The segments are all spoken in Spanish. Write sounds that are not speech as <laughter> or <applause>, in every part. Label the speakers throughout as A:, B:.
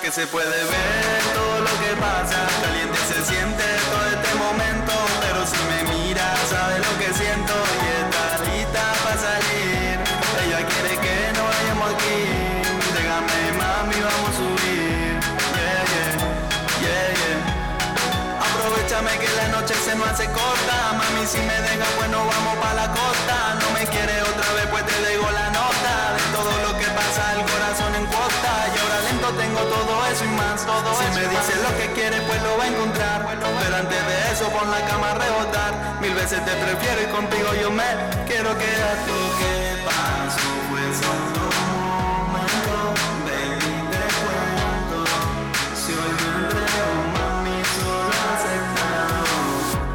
A: que se puede ver todo lo que pasa. Caliente se siente todo este momento, pero si me miras sabes lo que siento y está lista para salir. Ella quiere que no vayamos aquí. Déjame mami, vamos a subir. Yeah, yeah, yeah, yeah. Aprovechame que la noche se nos hace corta Mami si me deja bueno vamos pa' la costa No me quiere otra lo que quiere pues lo va a encontrar. Pero antes de eso pon la cama a rebotar. Mil veces te prefiero y contigo yo me quiero quedar. Lo que pasó fue solo un momento Baby te cuento. Si hoy me enredo mami solo aceptado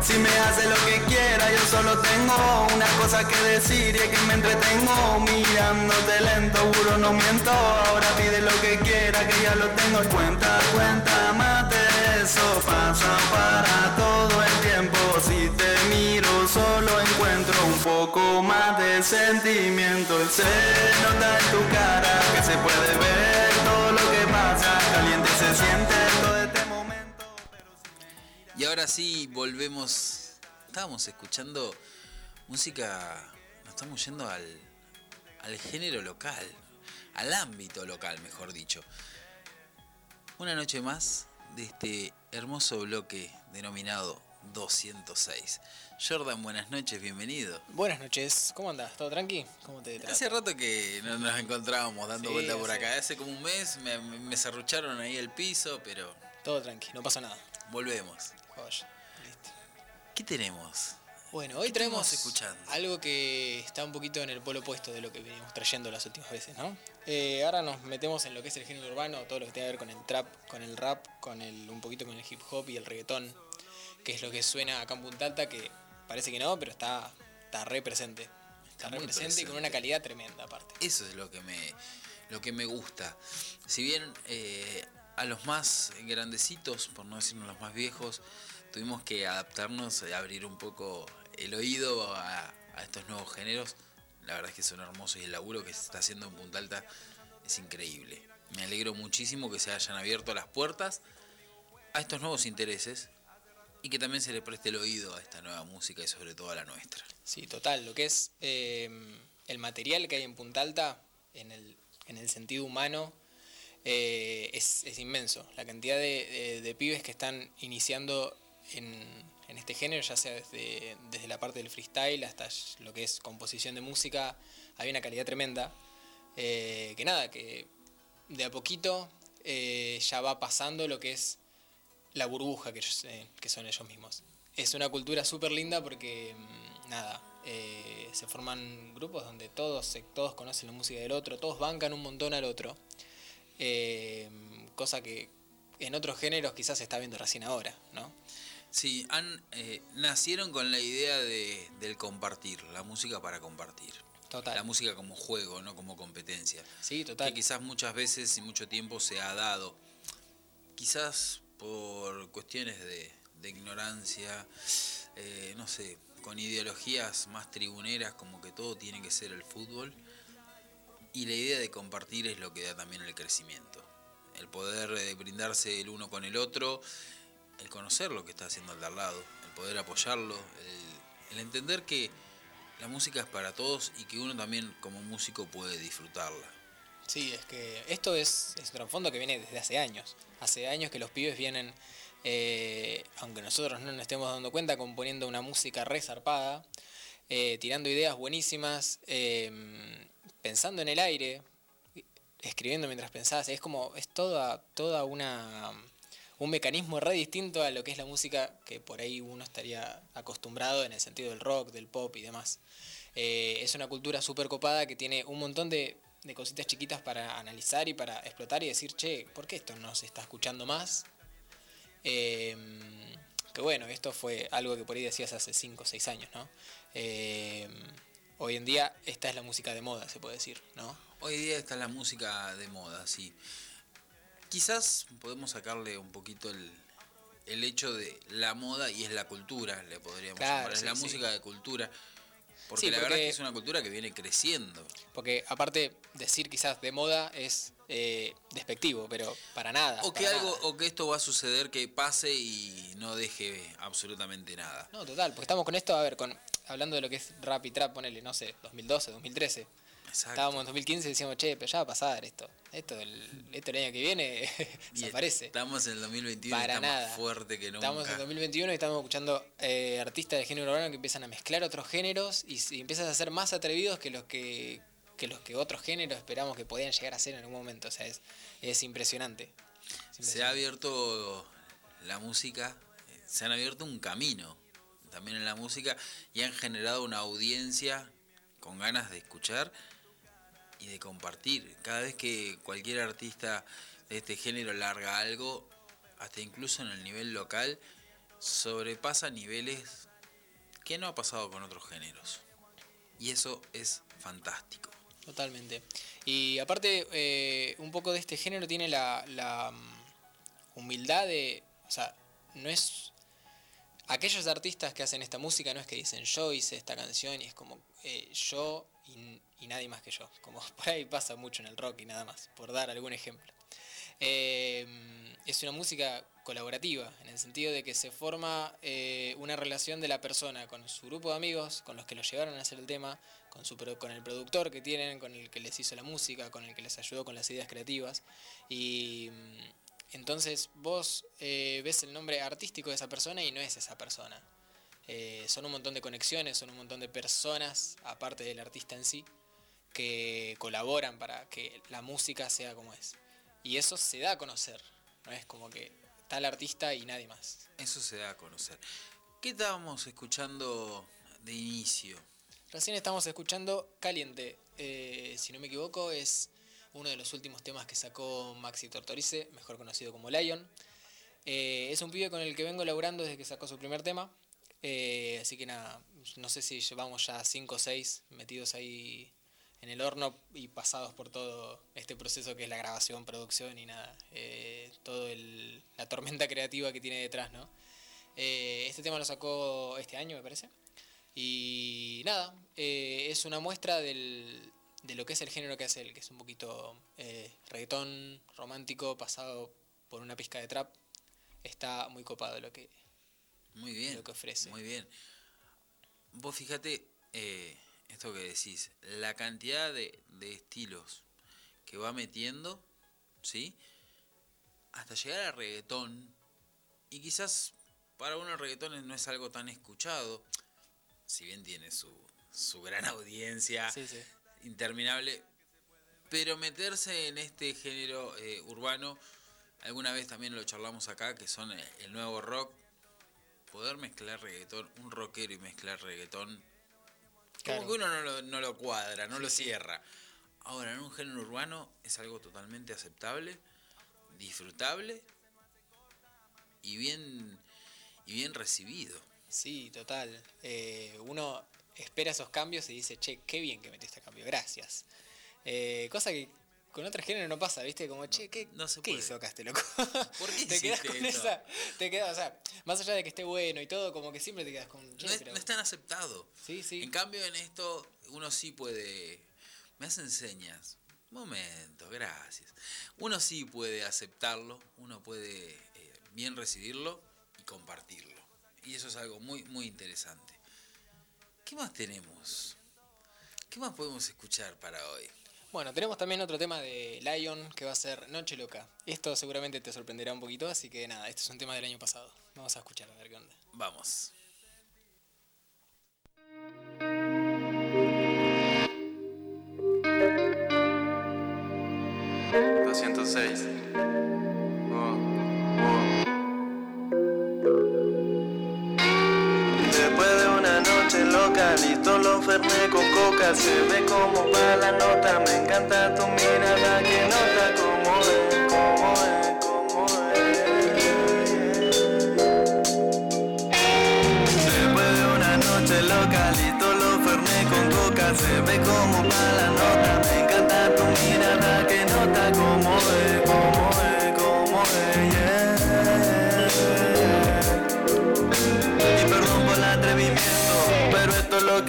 A: Si me hace lo que quiera yo solo tengo una cosa que decir y es que me entretengo Mirándote lento, juro no miento Ahora pide lo que quiera que ya lo tengo. Cuenta, cuenta más eso Pasa para todo el tiempo Si te miro solo encuentro un poco más de sentimiento se nota en tu cara que se puede ver todo lo que pasa Caliente se siente todo este momento pero si me miras-
B: Y ahora sí, volvemos. Estábamos escuchando música. Nos estamos yendo al, al género local. Al ámbito local, mejor dicho. Una noche más de este hermoso bloque denominado 206. Jordan, buenas noches, bienvenido.
C: Buenas noches, ¿cómo andas? ¿Todo tranqui? ¿Cómo te?
B: Hace rato que no nos encontrábamos dando
C: Sí,
B: vuelta por
C: sí.
B: acá. Hace como un mes me, me, serrucharon ahí el piso, pero
C: Todo tranqui, no pasa nada.
B: volvemos.
C: Listo.
B: ¿Qué tenemos?
C: Bueno, hoy
B: ¿Qué
C: traemos
B: escuchando?
C: algo que está un poquito en el polo opuesto de lo que venimos trayendo las últimas veces, ¿no? Eh, ahora nos metemos en lo que es el género urbano, todo lo que tiene que ver con el trap, con el rap, con el un poquito con el hip hop y el reggaetón, que es lo que suena acá en Punta Alta, que parece que no, pero está, está re presente. Está, re
B: muy
C: presente, y con una calidad tremenda aparte.
B: Eso es lo que me, lo que me gusta. Si bien eh, a los más grandecitos, por no decirnos los más viejos, tuvimos que adaptarnos, eh, abrir un poco el oído a, estos nuevos géneros, la verdad es que son hermosos y el laburo que se está haciendo en Punta Alta es increíble. Me alegro muchísimo que se hayan abierto las puertas a estos nuevos intereses y que también se le preste el oído a esta nueva música y sobre todo a la nuestra.
C: Sí, total. Lo que es eh, el material que hay en Punta Alta, en el, en el sentido humano, eh, es, es inmenso. La cantidad de- de pibes que están iniciando en, en este género, ya sea desde, desde la parte del freestyle hasta lo que es composición de música, hay una calidad tremenda. Eh, que nada, que de a poquito eh, ya va pasando lo que es la burbuja eh, que son ellos mismos. Es una cultura súper linda porque, mm, nada, se forman grupos donde todos, todos conocen la música del otro, todos bancan un montón al otro. Cosa que en otros géneros quizás se está viendo recién ahora, ¿no?
B: Sí, han, eh, nacieron con la idea de, del compartir, la música para compartir.
C: Total.
B: La música como juego, no como competencia.
C: Sí, total.
B: Que quizás muchas veces y mucho tiempo se ha dado. Quizás por cuestiones de, de ignorancia, eh, no sé, con ideologías más tribuneras como que todo tiene que ser el fútbol. Y la idea de compartir es lo que da también el crecimiento. El poder eh, brindarse el uno con el otro, el conocer lo que está haciendo el de al lado, el poder apoyarlo, el, entender que la música es para todos y que uno también como músico puede disfrutarla.
C: Sí, es que esto es, es un trasfondo que viene desde hace años. Hace años que los pibes vienen, eh, aunque nosotros no nos estemos dando cuenta, componiendo una música re zarpada, eh, tirando ideas buenísimas, eh, pensando en el aire, escribiendo mientras pensás. Es como, es toda, toda una un mecanismo re distinto a lo que es la música que por ahí uno estaría acostumbrado en el sentido del rock, del pop y demás. Eh, es una cultura súper copada que tiene un montón de, cositas chiquitas para analizar y para explotar y decir, che, ¿por qué esto no se está escuchando más? Eh, que bueno, esto fue algo que por ahí decías hace 5 o 6 años, ¿no? Eh, hoy en día esta es la música de moda, se puede decir, ¿no?
B: Hoy día está la música de moda, sí. Quizás podemos sacarle un poquito el, el hecho de la moda y es la cultura, le podríamos
C: Claro,
B: llamar. Es
C: sí,
B: la
C: sí.
B: música de cultura. Porque
C: Sí,
B: la verdad es que es una cultura que viene creciendo.
C: Porque aparte, decir quizás de moda es eh, despectivo, pero para nada.
B: O que algo,
C: nada.
B: o que esto va a suceder que pase y no deje absolutamente nada.
C: No, total, porque estamos con esto, a ver, con hablando de lo que es rap y trap, ponele, no sé, 2012, 2013.
B: Exacto.
C: Estábamos en 2015 y decíamos, che, pero ya va a pasar esto. Esto el, esto el año que viene <laughs> desaparece.
B: Estamos en el 2021
C: Para
B: y está
C: nada.
B: más fuerte que nunca.
C: Estamos en 2021 y estamos escuchando eh, artistas de género urbano que empiezan a mezclar otros géneros y, y empiezan a ser más atrevidos que los que, que los que otros géneros esperamos que podían llegar a ser en algún momento. O sea, es, es impresionante. Es
B: Se ha abierto la música, se han abierto un camino también en la música y han generado una audiencia con ganas de escuchar y de compartir. Cada vez que cualquier artista de este género larga algo, hasta incluso en el nivel local, sobrepasa niveles que no ha pasado con otros géneros. Y eso es fantástico.
C: Totalmente. Y aparte, eh, un poco de este género tiene la, mm, humildad de. O sea, no es. Aquellos artistas que hacen esta música no es que dicen yo hice esta canción y es como eh, yo y nadie más que yo. Como <laughs> por ahí pasa mucho en el rock y nada más, por dar algún ejemplo. Eh, es una música colaborativa, en el sentido de que se forma eh, una relación de la persona con su grupo de amigos, con los que lo llevaron a hacer el tema, con, su, con el productor que tienen, con el que les hizo la música, con el que les ayudó con las ideas creativas. Y mm, entonces vos eh, ves el nombre artístico de esa persona y no es esa persona. Son un montón de conexiones, son un montón de personas, aparte del artista en sí, que colaboran para que la música sea como es. Y eso se da a conocer, no es como que está el artista y nadie más.
B: Eso se da a conocer. ¿Qué estábamos escuchando de inicio?
C: Recién estamos escuchando Caliente, eh, si no me equivoco, es uno de los últimos temas que sacó Maxi Tortorice, mejor conocido como Lion. Eh, es un pibe con el que vengo laburando desde que sacó su primer tema. eh, así que nada, no sé si llevamos ya 5 o 6 metidos ahí en el horno y pasados por todo este proceso que es la grabación, producción y nada, eh, todo el, la tormenta <laughs> creativa que tiene detrás, ¿no? Eh, este tema lo sacó este año, me parece. Y nada, eh, es una muestra del, de lo que es el género que hace él, que es un poquito eh, reggaetón romántico pasado por una pizca de trap. Está muy copado lo que...
B: Muy bien.
C: Lo que ofrece.
B: Muy bien. Vos fíjate eh, esto que decís, la cantidad de, de estilos que va metiendo, ¿sí? Hasta llegar al reggaetón. Y quizás para uno el reggaetón no es algo tan escuchado, si bien tiene su, su gran <laughs> audiencia
C: Sí, sí.
B: interminable, pero meterse en este género eh, urbano, alguna vez también lo charlamos acá, que son el, el nuevo rock, poder mezclar reggaetón, un rockero y mezclar reggaetón,
C: Claro.
B: como que uno no lo, no lo cuadra, no lo cierra. Ahora, en un género urbano es algo totalmente aceptable, disfrutable y bien, y bien recibido.
C: Sí, total. Eh, uno espera esos cambios y dice, che, qué bien que metió este cambio, gracias. Eh, cosa que con otros géneros no pasa, ¿viste? Como, che, ¿qué,
B: no se
C: ¿qué
B: puede.
C: hizo acá este loco?
B: ¿Por qué
C: te quedas con
B: esto?
C: esa. Te quedas, o sea, más allá de que esté bueno y todo, como que siempre te quedas con.
B: No es, no es tan aceptado.
C: Sí, sí.
B: En cambio, en esto uno sí puede. Me hacen señas. Momento, gracias. Uno sí puede aceptarlo, uno puede eh, bien recibirlo y compartirlo. Y eso es algo muy, muy interesante. ¿Qué más tenemos? ¿Qué más podemos escuchar para hoy?
C: Bueno, tenemos también otro tema de Lion que va a ser Noche Loca. Esto seguramente te sorprenderá un poquito, así que nada, este es un tema del año pasado. Vamos a escuchar a ver qué onda.
B: Vamos.
A: Después de una noche loca, listo los ferné con Se ve como va la nota, me encanta tu mirada Que nota como es, como es, como es. Después de una noche loca, listo los ferné con coca. Se ve como va la nota,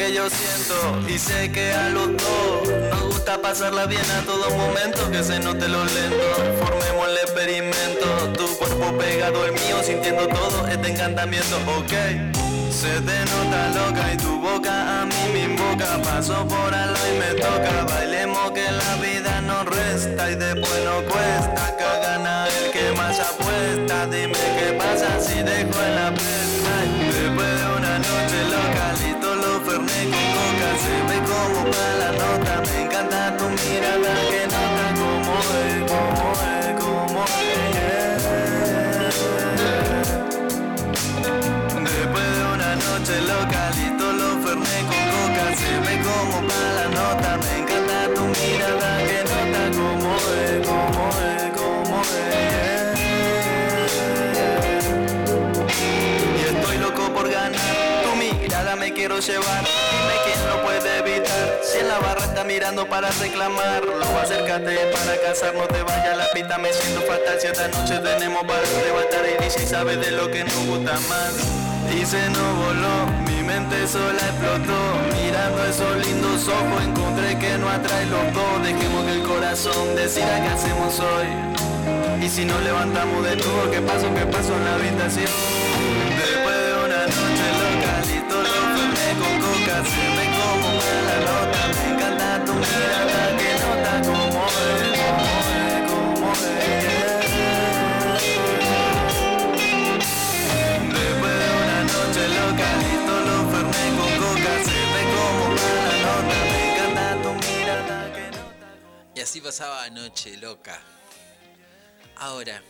A: que yo siento y sé que a los dos nos gusta pasarla bien a todo momento, que se note lo lento. Formemos el experimento, tu cuerpo pegado al mío, sintiendo todo este encantamiento, ok. Se te nota loca y tu boca a mí me invoca. Paso por algo y me toca. Bailemos que la vida nos resta y después no cuesta. Que gana el que más apuesta. Dime qué pasa si dejo en la. Se ve como para la nota. Me encanta tu mirada que nota como es, como es, como es. Después de una noche loca, listo los ferné con coca. Se ve como para la nota, me encanta tu mirada Que nota como es, como es, como es. Y estoy loco por ganar, tu mirada me quiero llevar mirando para reclamar. Luego acércate para casar, no te vayas la pista Me siento fatal. Si esta noche tenemos para levantar Y si sabes de lo que nos gusta más se nos voló, mi mente sola explotó. Mirando esos lindos ojos encontré que no atrae los dos. Dejemos que el corazón decida qué hacemos hoy Y si nos levantamos de nuevo, ¿qué pasó, qué pasó en la habitación?
B: Así pasaba Noche Loca. Ahora,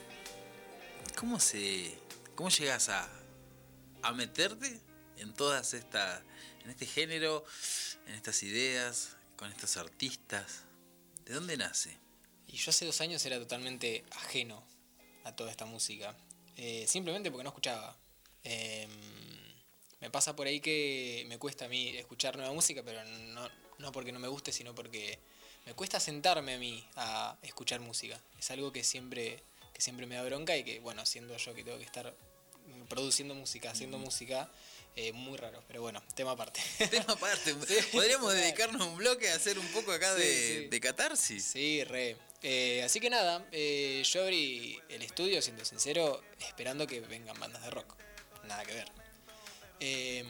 B: ¿cómo se. cómo llegas a. a meterte en todas estas. en este género, en estas ideas, con estos artistas? ¿De dónde nace?
C: Y yo hace dos años era totalmente ajeno a toda esta música. Eh, simplemente porque no escuchaba. Eh, me pasa por ahí que me cuesta a mí escuchar nueva música, pero no, no porque no me guste, sino porque me cuesta sentarme a mí a escuchar música. Es algo que siempre, que siempre me da bronca y que, bueno, siendo yo que tengo que estar produciendo música, haciendo música, eh, muy raro. Pero bueno, tema aparte.
B: Tema aparte,
C: Sí. <laughs> <laughs>
B: podríamos dedicarnos un bloque a hacer un poco acá
C: Sí,
B: de,
C: sí.
B: de catarsis.
C: Sí, re. Eh, así que nada, eh, yo abrí el estudio, siendo sincero, esperando que vengan bandas de rock. Nada que ver. Eh,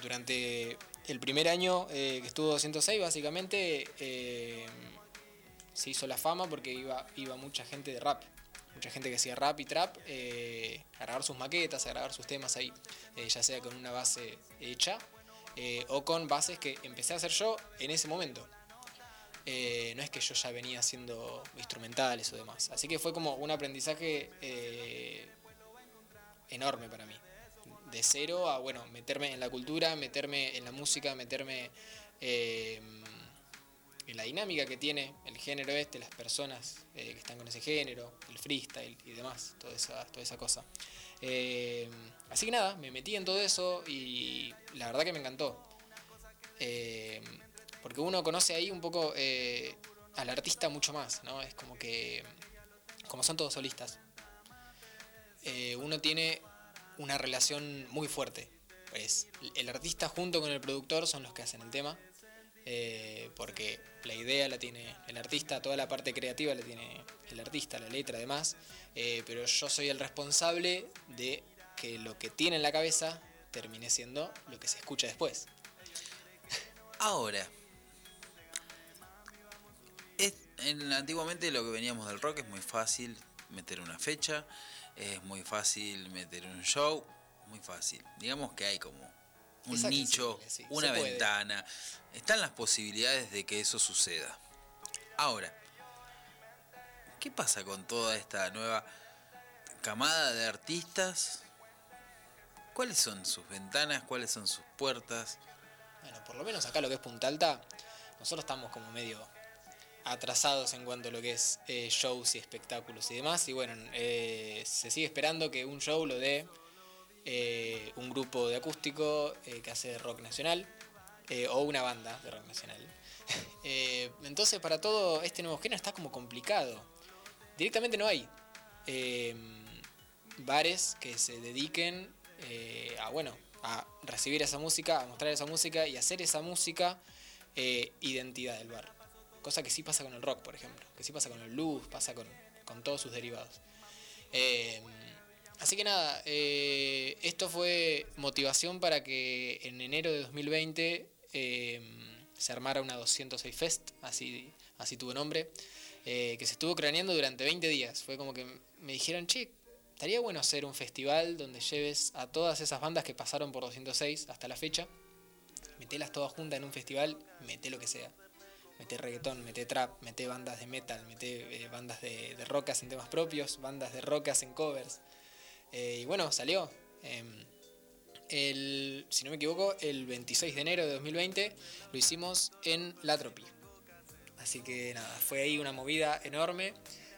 C: durante el primer año que estuvo 206, básicamente eh, se hizo la fama porque iba, iba mucha gente de rap. Mucha gente que hacía rap y trap eh, a grabar sus maquetas, a grabar sus temas ahí, eh, ya sea con una base hecha eh, o con bases que empecé a hacer yo en ese momento. Eh, no es que yo ya venía haciendo instrumentales o demás. Así que fue como un aprendizaje enorme para mí. De cero a, bueno, meterme en la cultura, meterme en la música, meterme la dinámica que tiene el género este, las personas eh, que están con ese género, el freestyle y demás, toda esa, toda esa cosa. Eh, así que nada, me metí en todo eso y la verdad que me encantó. Eh, porque uno conoce ahí un poco al artista mucho más, ¿no? Es como que, como son todos solistas, uno tiene una relación muy fuerte. Pues el artista junto con el productor son los que hacen el tema, eh, porque la idea la tiene el artista, toda la parte creativa la tiene el artista, la letra además, eh, pero yo soy el responsable de que lo que tiene en la cabeza termine siendo lo que se escucha después.
B: Ahora, es- en, antiguamente lo que veníamos del rock es muy fácil meter una fecha, es muy fácil meter un show, muy fácil. Digamos que hay como un nicho,
C: sí,
B: una ventana, están las posibilidades de que eso suceda. Ahora, ¿qué pasa con toda esta nueva camada de artistas? ¿Cuáles son sus ventanas? ¿Cuáles son sus puertas?
C: Bueno, por lo menos acá lo que es Punta Alta, nosotros estamos como medio atrasados en cuanto a lo que es eh, shows y espectáculos y demás. Y bueno, eh, se sigue esperando que un show lo dé eh, un grupo de acústico eh, que hace rock nacional eh, o una banda de rock nacional. <laughs> Entonces para todo este nuevo género está como complicado. Directamente no hay bares que se dediquen a, bueno, a recibir esa música, a mostrar esa música y hacer esa música identidad del bar. Cosa que sí pasa con el rock, por ejemplo, que sí pasa con el blues, pasa con, con todos sus derivados. Así que nada, eh, esto fue motivación para que en enero de 2020 se armara una 206 Fest, así, así tuvo nombre, que se estuvo craneando durante 20 días. Fue como que me dijeron, che, estaría bueno hacer un festival donde lleves a todas esas bandas que pasaron por 206 hasta la fecha, metelas todas juntas en un festival, mete lo que sea. Mete reggaetón, mete trap, mete bandas de metal, mete eh, bandas de, de rocas en temas propios, bandas de rocas en covers. Eh, y bueno, salió. Em, el, si no me equivoco, el 26 de enero de 2020 lo hicimos en La Tropi. Así que nada, fue ahí una movida enorme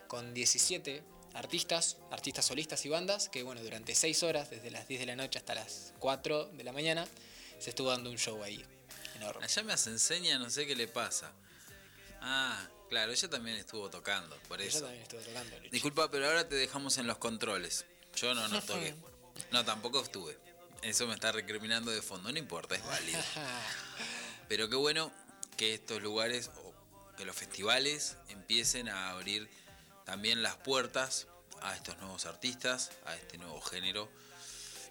C: con 17 artistas, artistas solistas y bandas, que bueno, durante 6 horas, desde las 10 de la noche hasta las 4 de la mañana, se estuvo dando un show ahí. Enorme.
B: Allá me hace enseña, no sé qué le pasa. Ah, claro, ella también estuvo tocando, por eso.
C: Ella también estuvo tocando.
B: Disculpa, pero ahora te dejamos en los controles. Yo no, no toqué. No, tampoco estuve. Eso me está recriminando de fondo, no importa, es válido. <laughs> Pero qué bueno que estos lugares o que los festivales empiecen a abrir también las puertas a estos nuevos artistas, a este nuevo género.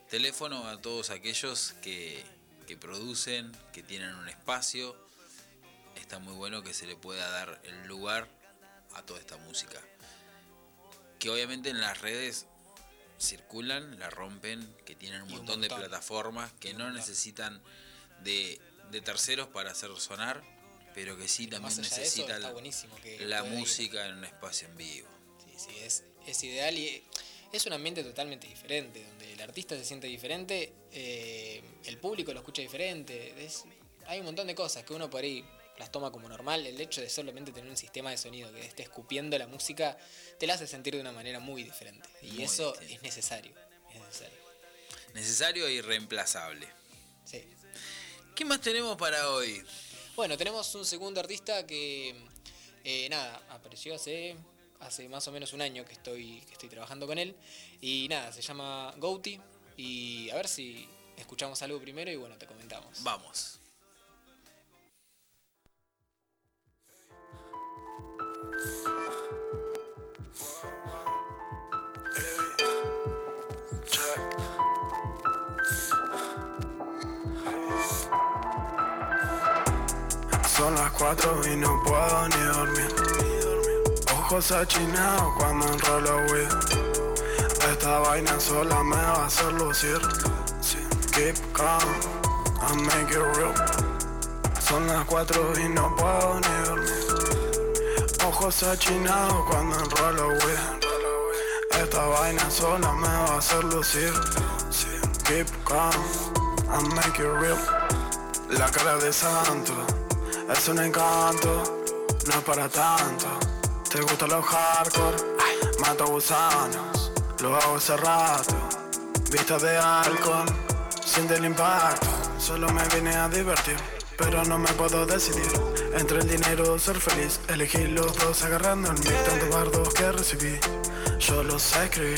B: Teléfono a todos aquellos que, que producen, que tienen un espacio. Está muy bueno que se le pueda dar el lugar a toda esta música. Que obviamente en las redes circulan, la rompen, que tienen un, montón, de plataformas, que no necesitan de, de terceros para hacer sonar, pero que sí también
C: eso, que
B: la
C: ir.
B: música en un espacio en vivo.
C: Sí, sí, es, es ideal y es un ambiente totalmente diferente, donde el artista se siente diferente, eh, el público lo escucha diferente, es- hay un montón de cosas que uno por ahí las toma como normal, el hecho de solamente tener un sistema de sonido que esté escupiendo la música te la hace sentir de una manera muy diferente y
B: Muy
C: eso
B: distinto.
C: es necesario, es necesario.
B: Necesario e irreemplazable.
C: Sí.
B: ¿Qué más tenemos para hoy?
C: Bueno, tenemos un segundo artista que, eh, nada, apareció hace, hace más o menos un año que estoy, que estoy trabajando con él. Y nada, se llama Gouti. Y a ver si escuchamos algo primero y bueno, te comentamos.
B: Vamos.
D: Son las cuatro y no puedo ni dormir. Ojos achinados cuando enrolo weed. Esta vaina sola me va a hacer lucir. Keep calm, I make it real. Son las cuatro y no puedo ni dormir. Ojos achinados cuando enrolo weed. Esta vaina sola me va a hacer lucir. Keep calm, I make it real. La cara de santo es un encanto, no es para tanto. Te gusta lo hardcore, mato gusanos, lo hago hace rato. Vista de alcohol, siente el impacto. Solo me vine a divertir, pero no me puedo decidir. Entre el dinero o ser feliz, elegí los dos agarrando el mí. Tantos bardos que recibí, yo los escribí.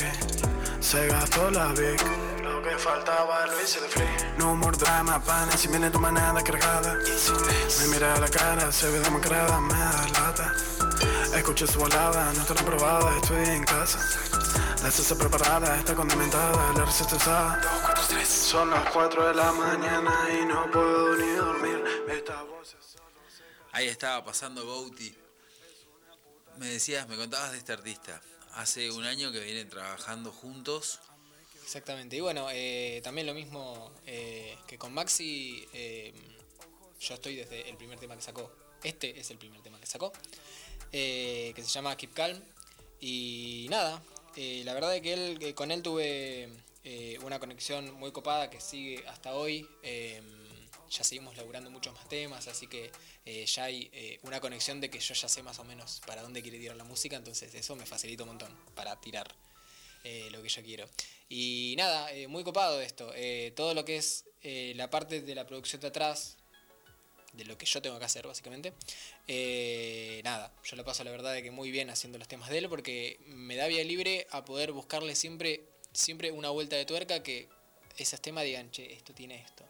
D: Se gastó la Vic. Lo que faltaba hice de free. No more drama, pana, si viene tu manada cargada. Me mira a la cara, se ve demacrada, me da lata. Escuché su volada, no está reprobada, estoy en casa. La salsa preparada, está condimentada, la receta está. Son las 4 de la mañana y no puedo ni dormir. Esta voz es solo
B: Ahí estaba pasando Gouti. Me decías, me contabas de este artista. Hace un año que vienen trabajando juntos.
C: Exactamente. Y bueno, eh, también lo mismo eh, que con Maxi, eh, yo estoy desde el primer tema que sacó. Este es el primer tema que sacó, eh, que se llama Keep Calm. Y nada, eh, la verdad es que, él, que con él tuve eh, una conexión muy copada que sigue hasta hoy. Eh, ya seguimos laburando muchos más temas, así que eh, ya hay eh, una conexión de que yo ya sé más o menos para dónde quiere tirar la música, entonces eso me facilita un montón para tirar lo que yo quiero. Y nada, muy copado esto. todo lo que es la parte de la producción de atrás, de lo que yo tengo que hacer básicamente. nada, yo lo paso la verdad de que muy bien haciendo los temas de él porque me da vía libre a poder buscarle siempre, siempre una vuelta de tuerca que esos temas digan, che, esto tiene esto.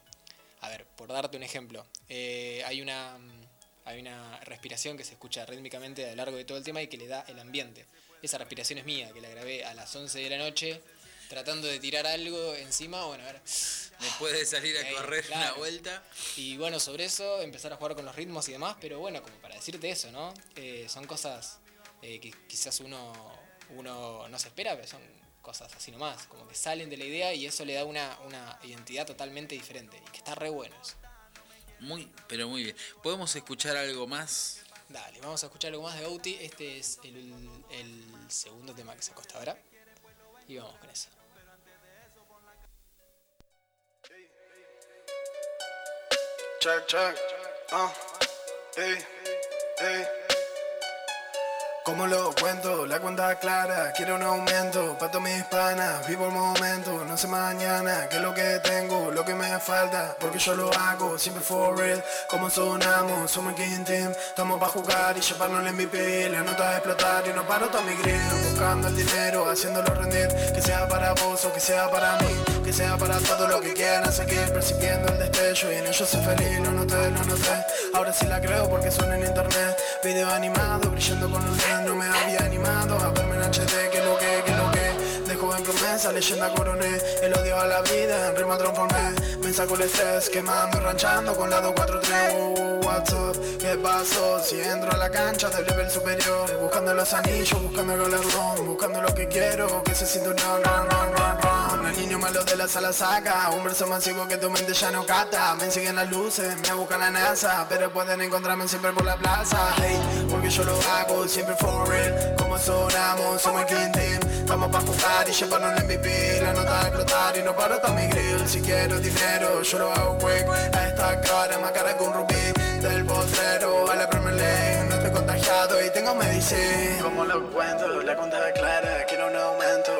C: A ver, por darte un ejemplo, eh, hay una mm, hay una respiración que se escucha rítmicamente a lo largo de todo el tema y que le da el ambiente. Esa respiración es mía, que la grabé a las 11 de la noche tratando de tirar algo encima, bueno, a ver.
B: Después de salir a <laughs> correr una vuelta.
C: Y bueno, sobre eso empezar a jugar con los ritmos y demás, pero bueno, como para decirte eso, ¿no? Eh, son cosas eh, que quizás uno, uno no se espera, pero son cosas así nomás, como que salen de la idea y eso le da una, una identidad totalmente diferente y que está re bueno eso.
B: Muy, pero muy bien. ¿Podemos escuchar algo más?
C: Dale, vamos a escuchar algo más de Gauti. Este es el, el segundo tema que se acosta ahora. Y vamos con eso.
D: Check, check. Uh, hey, hey. Como lo cuento, la cuenta clara, quiero un aumento. Todas mis panas, vivo el momento, no sé mañana, qué es lo que tengo, lo que me falta, porque yo lo hago, siempre for real, como sonamos, somos el King Team, estamos para jugar y llevarnos el MVP, la nota de explotar y no paro todo mi grill, buscando el dinero, haciéndolo rendir, que sea para vos o que sea para mí, que sea para todo lo que quieran seguir, percibiendo el destello. Y en ello soy feliz, lo noté, lo noté, ahora sí la creo porque suena en internet, video animado, brillando con un no me había animado a verme en HD, que lo que, que lo que. De joven promesa, leyenda coroné El odio a la vida, en rima transformé Me saco el estrés, quemando, ranchando con la 243 oh, What's up, ¿qué pasó? Si entro a la cancha del level superior Buscando los anillos, buscando el galardón Buscando lo que quiero, que se siente un run, run, run, El niño malo de la sala saca. Un verso masivo que tu mente ya no cata Me siguen las luces, me buscan la NASA. Pero pueden encontrarme siempre por la plaza. Hey, porque yo lo hago siempre for real Como sonamos, somos el King Team. Estamos pa' jugar y llevarnos el MVP La nota de explotar y no paro hasta mi grill. Si quiero dinero, yo lo hago quick. A esta cara, más cara que un rubí. Del potrero a la Premier League. No estoy contagiado y tengo medicina. Como lo cuento, la cuenta clara. Quiero un aumento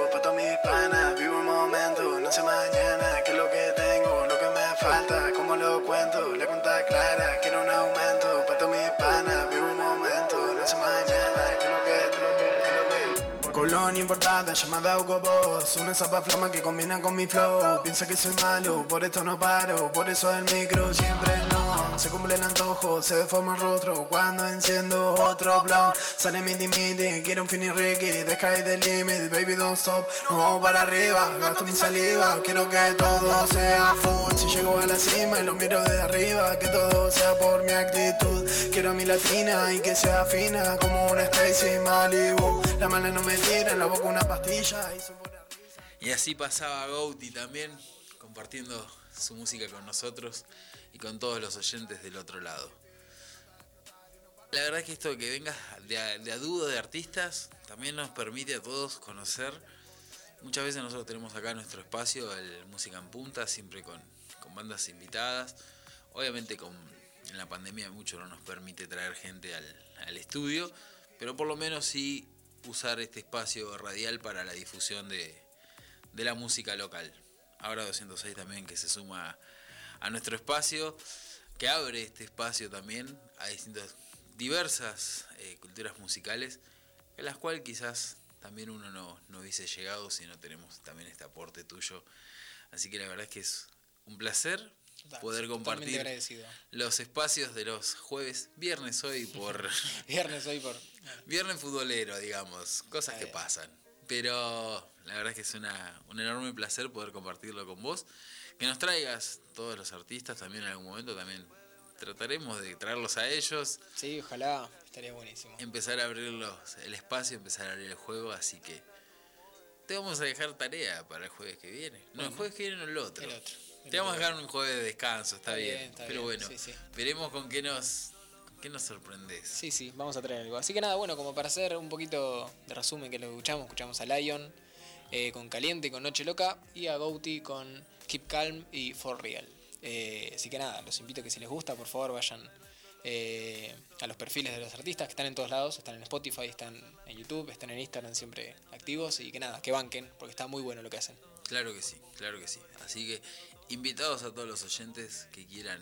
D: Llamada Hugo Boss. Una zapa flama que combina con mi flow. Piensa que soy malo, por esto no paro Por eso el micro siempre no Se cumple el antojo, se deforma el rostro Cuando enciendo otro blog Sale mi dimiti, quiero un fini Ricky Deja ir del límite, baby don't stop. No vamos para arriba, gasto mi saliva Quiero que todo sea full. Si llego a la cima y lo miro desde arriba Que todo sea por mi actitud. Quiero mi latina y que sea fina Como una Stacy Malibu. La mala no me tira, en la boca una pastilla y son.
B: Y así pasaba Gouti también, compartiendo su música con nosotros y con todos los oyentes del otro lado. La verdad es que esto que venga de a, de de artistas también nos permite a todos conocer. Muchas veces nosotros tenemos acá nuestro espacio, el Música en Punta, siempre con, bandas invitadas. Obviamente con, en la pandemia mucho no nos permite traer gente al, estudio, pero por lo menos sí usar este espacio radial para la difusión de la música local. Ahora 206 también que se suma a nuestro espacio, que abre este espacio también a distintas, diversas eh, culturas musicales, en las cuales quizás también uno no, no hubiese llegado si no tenemos también este aporte tuyo. Así que la verdad es que es un placer poder compartir
C: agradecido.
B: los espacios de los jueves, viernes hoy <laughs> por
C: Viernes hoy por. <laughs>
B: viernes futbolero, digamos, cosas que pasan. Pero la verdad es que es una, un enorme placer poder compartirlo con vos. Que nos traigas todos los artistas también en algún momento, también trataremos de traerlos a ellos,
C: Sí, ojalá, estaría buenísimo.
B: empezar a abrir los- el espacio, empezar a abrir el juego, así que te vamos a dejar tarea para el jueves que viene. No, el jueves que viene no el otro.
C: El otro. El
B: Te vamos a dejar un jueves de descanso, está,
C: Está
B: bien,
C: bien, está
B: Pero
C: bien,
B: bueno,
C: sí, sí.
B: veremos con qué nos, qué nos sorprendes.
C: Sí, sí, vamos a traer algo. Así que nada, bueno, como para hacer un poquito de resumen que lo escuchamos, escuchamos a Lion eh, con Caliente, con Noche Loca, y a Gouti con Keep Calm y For Real. Eh, así que nada, los invito a que si les gusta, por favor vayan eh, a los perfiles de los artistas que están en todos lados, están en Spotify, están en YouTube, están en Instagram siempre activos y que nada, que banquen, porque está muy bueno lo que hacen.
B: Claro que sí, claro que sí. Así que invitados a todos los oyentes que quieran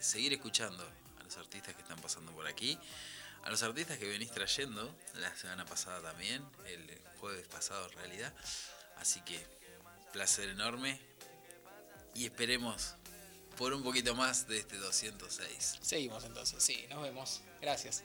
B: seguir escuchando a los artistas que están pasando por aquí, a los artistas que venís trayendo la semana pasada también, jueves pasado en realidad. Así que placer enorme y esperemos por un poquito más de este 206.
C: Seguimos entonces, sí, nos vemos. Gracias.